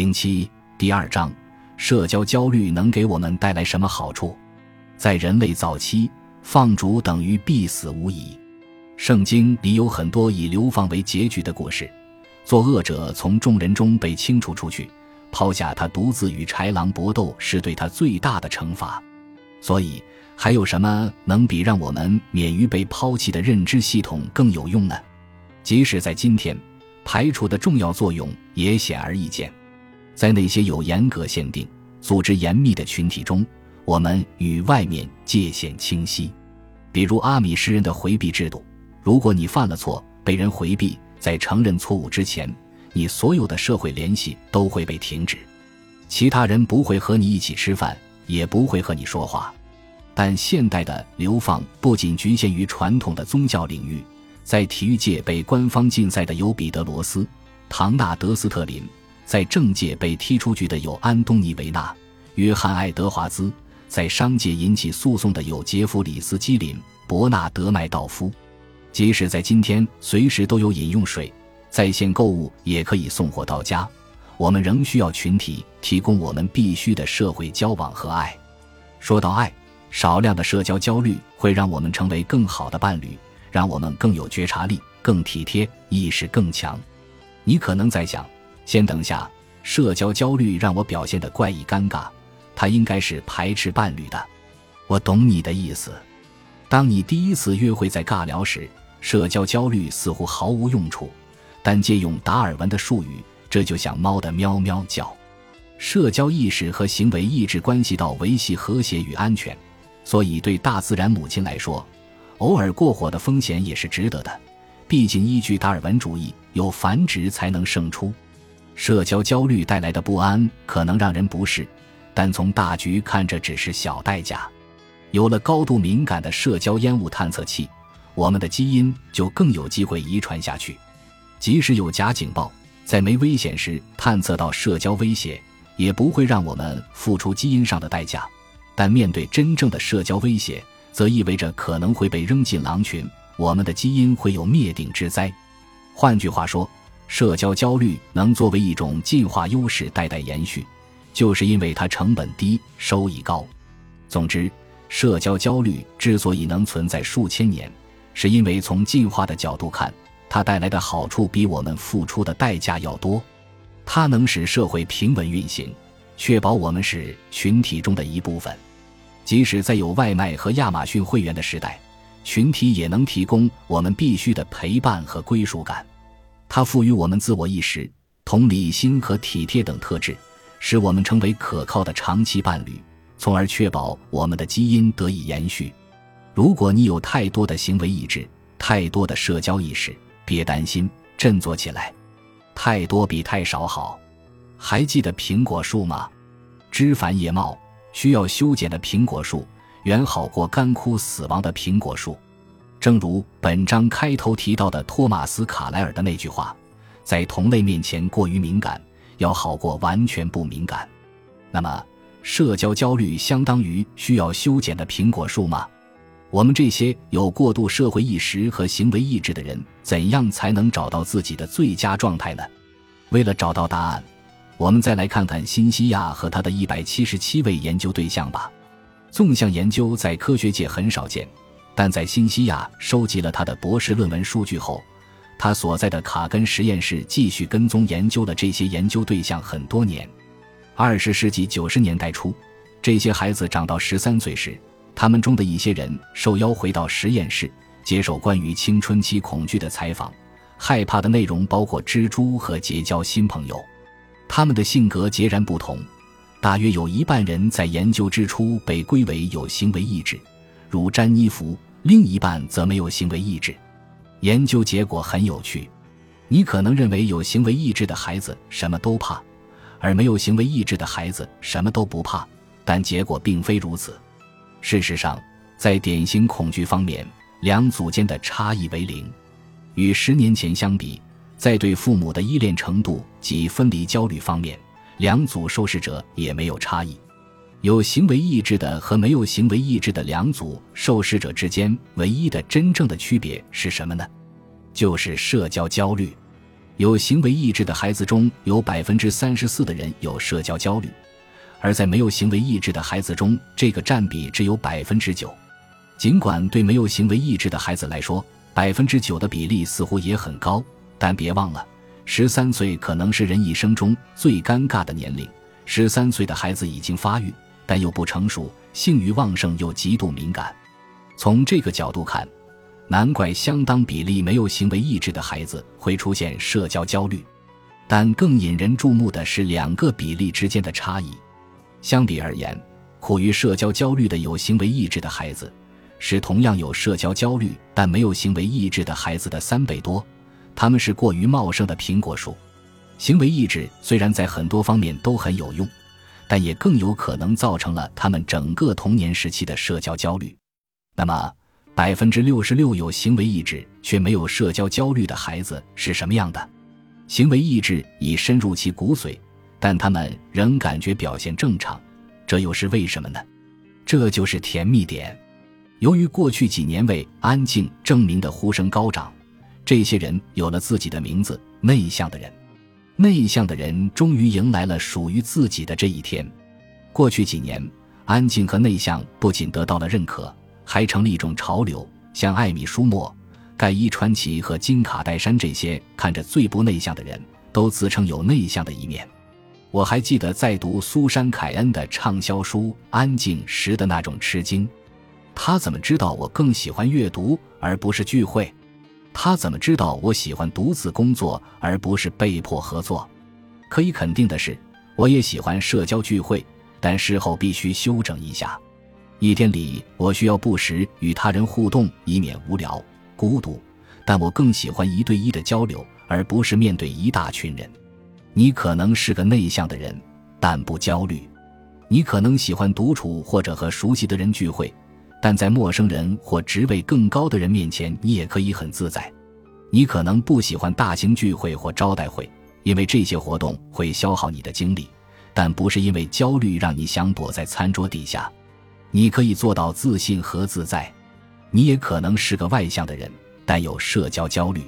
零七第二章：社交焦虑能给我们带来什么好处？在人类早期，放逐等于必死无疑。圣经里有很多以流放为结局的故事，作恶者从众人中被清除出去，抛下他独自与豺狼搏斗，是对他最大的惩罚。所以，还有什么能比让我们免于被抛弃的认知系统更有用呢？即使在今天，排除的重要作用也显而易见。在那些有严格限定、组织严密的群体中，我们与外面界限清晰。比如阿米什人的回避制度：如果你犯了错，被人回避，在承认错误之前，你所有的社会联系都会被停止，其他人不会和你一起吃饭，也不会和你说话。但现代的流放不仅局限于传统的宗教领域，在体育界被官方禁赛的有彼得罗斯、唐纳德斯特林。在政界被踢出局的有安东尼维纳、约翰爱德华兹；在商界引起诉讼的有杰弗里斯基林、伯纳德麦道夫。即使在今天，随时都有饮用水，在线购物也可以送货到家，我们仍需要群体提供我们必须的社会交往和爱。说到爱，少量的社交焦虑会让我们成为更好的伴侣，让我们更有觉察力、更体贴、意识更强。你可能在想。先等下，社交焦虑让我表现得怪异尴尬，他应该是排斥伴侣的。我懂你的意思。当你第一次约会在尬聊时，社交焦虑似乎毫无用处。但借用达尔文的术语，这就像猫的喵喵叫。社交意识和行为意志关系到维系和谐与安全，所以对大自然母亲来说，偶尔过火的风险也是值得的。毕竟，依据达尔文主义，有繁殖才能胜出。社交焦虑带来的不安可能让人不适，但从大局看，这只是小代价。有了高度敏感的社交烟雾探测器，我们的基因就更有机会遗传下去。即使有假警报，在没危险时探测到社交威胁，也不会让我们付出基因上的代价。但面对真正的社交威胁，则意味着可能会被扔进狼群，我们的基因会有灭顶之灾。换句话说。社交焦虑能作为一种进化优势代代延续，就是因为它成本低、收益高。总之，社交焦虑之所以能存在数千年，是因为从进化的角度看，它带来的好处比我们付出的代价要多。它能使社会平稳运行，确保我们是群体中的一部分。即使在有外卖和亚马逊会员的时代，群体也能提供我们必须的陪伴和归属感。它赋予我们自我意识、同理心和体贴等特质，使我们成为可靠的长期伴侣，从而确保我们的基因得以延续。如果你有太多的行为意志、太多的社交意识，别担心，振作起来。太多比太少好。还记得苹果树吗？枝繁叶茂、需要修剪的苹果树，远好过干枯死亡的苹果树。正如本章开头提到的托马斯·卡莱尔的那句话：“在同类面前过于敏感，要好过完全不敏感。”那么，社交焦虑相当于需要修剪的苹果树吗？我们这些有过度社会意识和行为意志的人，怎样才能找到自己的最佳状态呢？为了找到答案，我们再来看看新西亚和他的一百七十七位研究对象吧。纵向研究在科学界很少见。但在新西亚收集了他的博士论文数据后，他所在的卡根实验室继续跟踪研究了这些研究对象很多年。二十世纪九十年代初，这些孩子长到十三岁时，他们中的一些人受邀回到实验室，接受关于青春期恐惧的采访。害怕的内容包括蜘蛛和结交新朋友。他们的性格截然不同，大约有一半人在研究之初被归为有行为意志。如詹妮弗，另一半则没有行为意志。研究结果很有趣。你可能认为有行为意志的孩子什么都怕，而没有行为意志的孩子什么都不怕。但结果并非如此。事实上，在典型恐惧方面，两组间的差异为零。与十年前相比，在对父母的依恋程度及分离焦虑方面，两组受试者也没有差异。有行为意志的和没有行为意志的两组受试者之间唯一的真正的区别是什么呢？就是社交焦虑。有行为抑制的孩子中有百分之三十四的人有社交焦虑，而在没有行为抑制的孩子中，这个占比只有百分之九。尽管对没有行为抑制的孩子来说，百分之九的比例似乎也很高，但别忘了，十三岁可能是人一生中最尴尬的年龄。十三岁的孩子已经发育，但又不成熟，性欲旺盛又极度敏感。从这个角度看，难怪相当比例没有行为抑制的孩子会出现社交焦虑，但更引人注目的是两个比例之间的差异。相比而言，苦于社交焦虑的有行为抑制的孩子，是同样有社交焦虑但没有行为抑制的孩子的三倍多。他们是过于茂盛的苹果树。行为抑制虽然在很多方面都很有用，但也更有可能造成了他们整个童年时期的社交焦虑。那么，百分之六十六有行为抑制却没有社交焦虑的孩子是什么样的？行为抑制已深入其骨髓，但他们仍感觉表现正常，这又是为什么呢？这就是甜蜜点。由于过去几年为安静证明的呼声高涨，这些人有了自己的名字——内向的人。内向的人终于迎来了属于自己的这一天。过去几年，安静和内向不仅得到了认可。还成了一种潮流，像艾米·舒默、盖伊·传奇和金卡戴珊这些看着最不内向的人都自称有内向的一面。我还记得在读苏珊·凯恩的畅销书《安静》时的那种吃惊。他怎么知道我更喜欢阅读而不是聚会？他怎么知道我喜欢独自工作而不是被迫合作？可以肯定的是，我也喜欢社交聚会，但事后必须休整一下。一天里，我需要不时与他人互动，以免无聊、孤独。但我更喜欢一对一的交流，而不是面对一大群人。你可能是个内向的人，但不焦虑。你可能喜欢独处或者和熟悉的人聚会，但在陌生人或职位更高的人面前，你也可以很自在。你可能不喜欢大型聚会或招待会，因为这些活动会消耗你的精力，但不是因为焦虑让你想躲在餐桌底下。你可以做到自信和自在，你也可能是个外向的人，但有社交焦虑。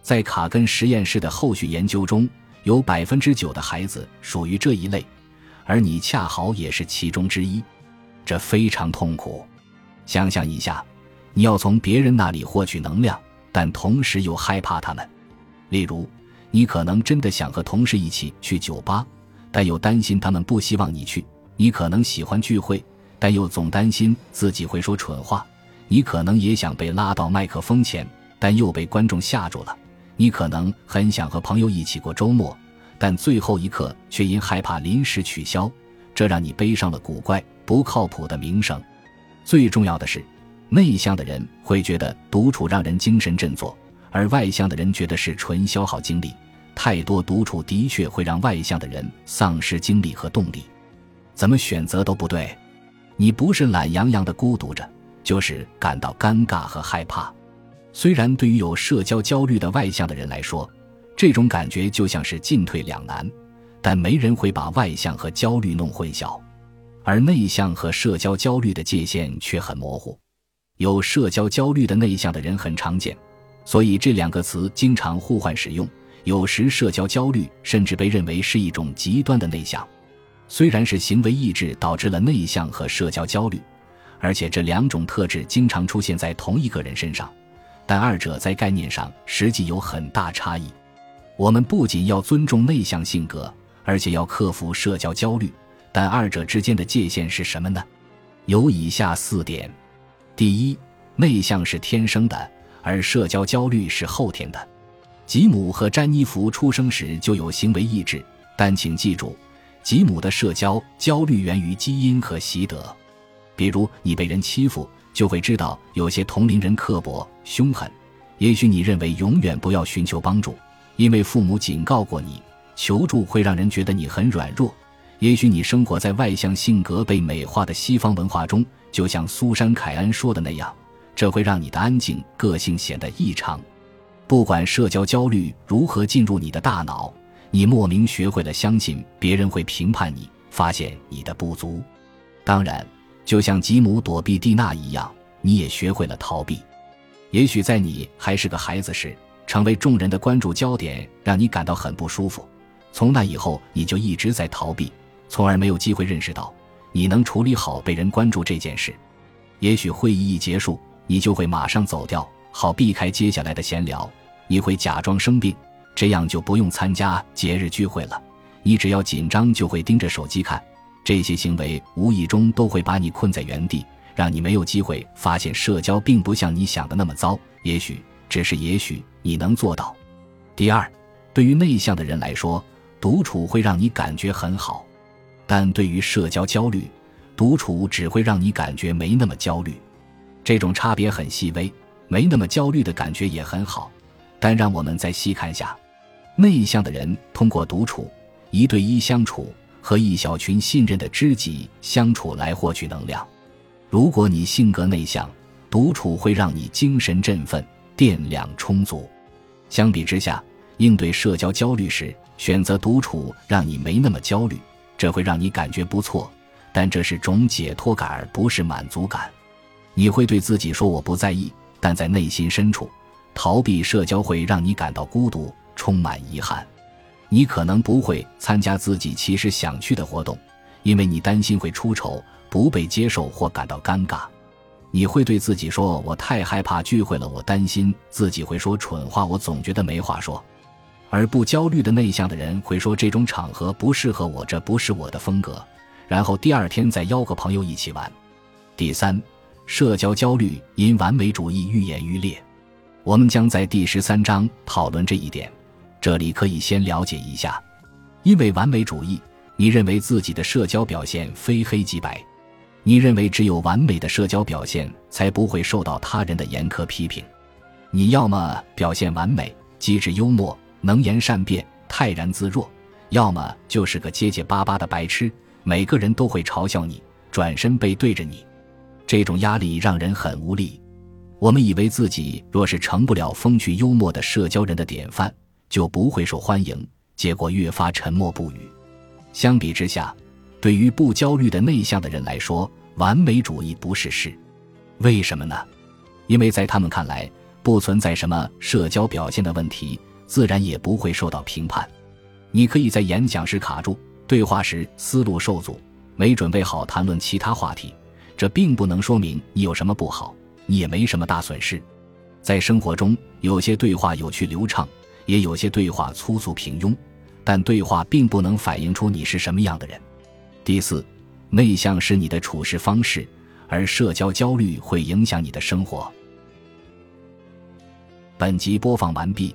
在卡根实验室的后续研究中，有百分之九的孩子属于这一类，而你恰好也是其中之一，这非常痛苦。想象一下，你要从别人那里获取能量，但同时又害怕他们。例如，你可能真的想和同事一起去酒吧，但又担心他们不希望你去。你可能喜欢聚会。但又总担心自己会说蠢话，你可能也想被拉到麦克风前，但又被观众吓住了。你可能很想和朋友一起过周末，但最后一刻却因害怕临时取消，这让你背上了古怪、不靠谱的名声。最重要的是，内向的人会觉得独处让人精神振作，而外向的人觉得是纯消耗精力。太多独处的确会让外向的人丧失精力和动力。怎么选择都不对。你不是懒洋洋的孤独着，就是感到尴尬和害怕。虽然对于有社交焦虑的外向的人来说，这种感觉就像是进退两难，但没人会把外向和焦虑弄混淆。而内向和社交焦虑的界限却很模糊。有社交焦虑的内向的人很常见，所以这两个词经常互换使用。有时社交焦虑甚至被认为是一种极端的内向。虽然是行为抑制导致了内向和社交焦虑，而且这两种特质经常出现在同一个人身上，但二者在概念上实际有很大差异。我们不仅要尊重内向性格，而且要克服社交焦虑，但二者之间的界限是什么呢？有以下四点：第一，内向是天生的，而社交焦虑是后天的。吉姆和詹妮弗出生时就有行为抑制，但请记住。吉姆的社交焦虑源于基因和习得，比如你被人欺负，就会知道有些同龄人刻薄凶狠。也许你认为永远不要寻求帮助，因为父母警告过你，求助会让人觉得你很软弱。也许你生活在外向性格被美化的西方文化中，就像苏珊·凯恩说的那样，这会让你的安静个性显得异常。不管社交焦虑如何进入你的大脑。你莫名学会了相信别人会评判你，发现你的不足。当然，就像吉姆躲避蒂娜一样，你也学会了逃避。也许在你还是个孩子时，成为众人的关注焦点，让你感到很不舒服。从那以后，你就一直在逃避，从而没有机会认识到你能处理好被人关注这件事。也许会议一结束，你就会马上走掉，好避开接下来的闲聊。你会假装生病，这样就不用参加节日聚会了。你只要紧张，就会盯着手机看。这些行为无意中都会把你困在原地，让你没有机会发现社交并不像你想的那么糟。也许，只是也许，你能做到。第二，对于内向的人来说，独处会让你感觉很好；但对于社交焦虑，独处只会让你感觉没那么焦虑。这种差别很细微，没那么焦虑的感觉也很好。但让我们再细看下，内向的人通过独处、一对一相处和一小群信任的知己相处来获取能量。如果你性格内向，独处会让你精神振奋、电量充足。相比之下，应对社交焦虑时，选择独处让你没那么焦虑，这会让你感觉不错。但这是种解脱感，而不是满足感。你会对自己说：“我不在意。”但在内心深处。逃避社交会让你感到孤独，充满遗憾。你可能不会参加自己其实想去的活动，因为你担心会出丑、不被接受或感到尴尬。你会对自己说：“我太害怕聚会了，我担心自己会说蠢话，我总觉得没话说。”而不焦虑的内向的人会说：“这种场合不适合我，这不是我的风格。”然后第二天再邀个朋友一起玩。第三，社交焦虑因完美主义愈演愈烈。我们将在第十三章讨论这一点，这里可以先了解一下。因为完美主义，你认为自己的社交表现非黑即白，你认为只有完美的社交表现才不会受到他人的严苛批评。你要么表现完美，机智幽默，能言善辩，泰然自若；要么就是个结结巴巴的白痴，每个人都会嘲笑你，转身背对着你。这种压力让人很无力。我们以为自己若是成不了风趣幽默的社交人的典范，就不会受欢迎，结果越发沉默不语。相比之下，对于不焦虑的内向的人来说，完美主义不是事。为什么呢？因为在他们看来，不存在什么社交表现的问题，自然也不会受到评判。你可以在演讲时卡住，对话时思路受阻，没准备好谈论其他话题，这并不能说明你有什么不好。你也没什么大损失，在生活中，有些对话有趣流畅，也有些对话粗俗平庸，但对话并不能反映出你是什么样的人。第四，内向是你的处事方式，而社交焦虑会影响你的生活。本集播放完毕，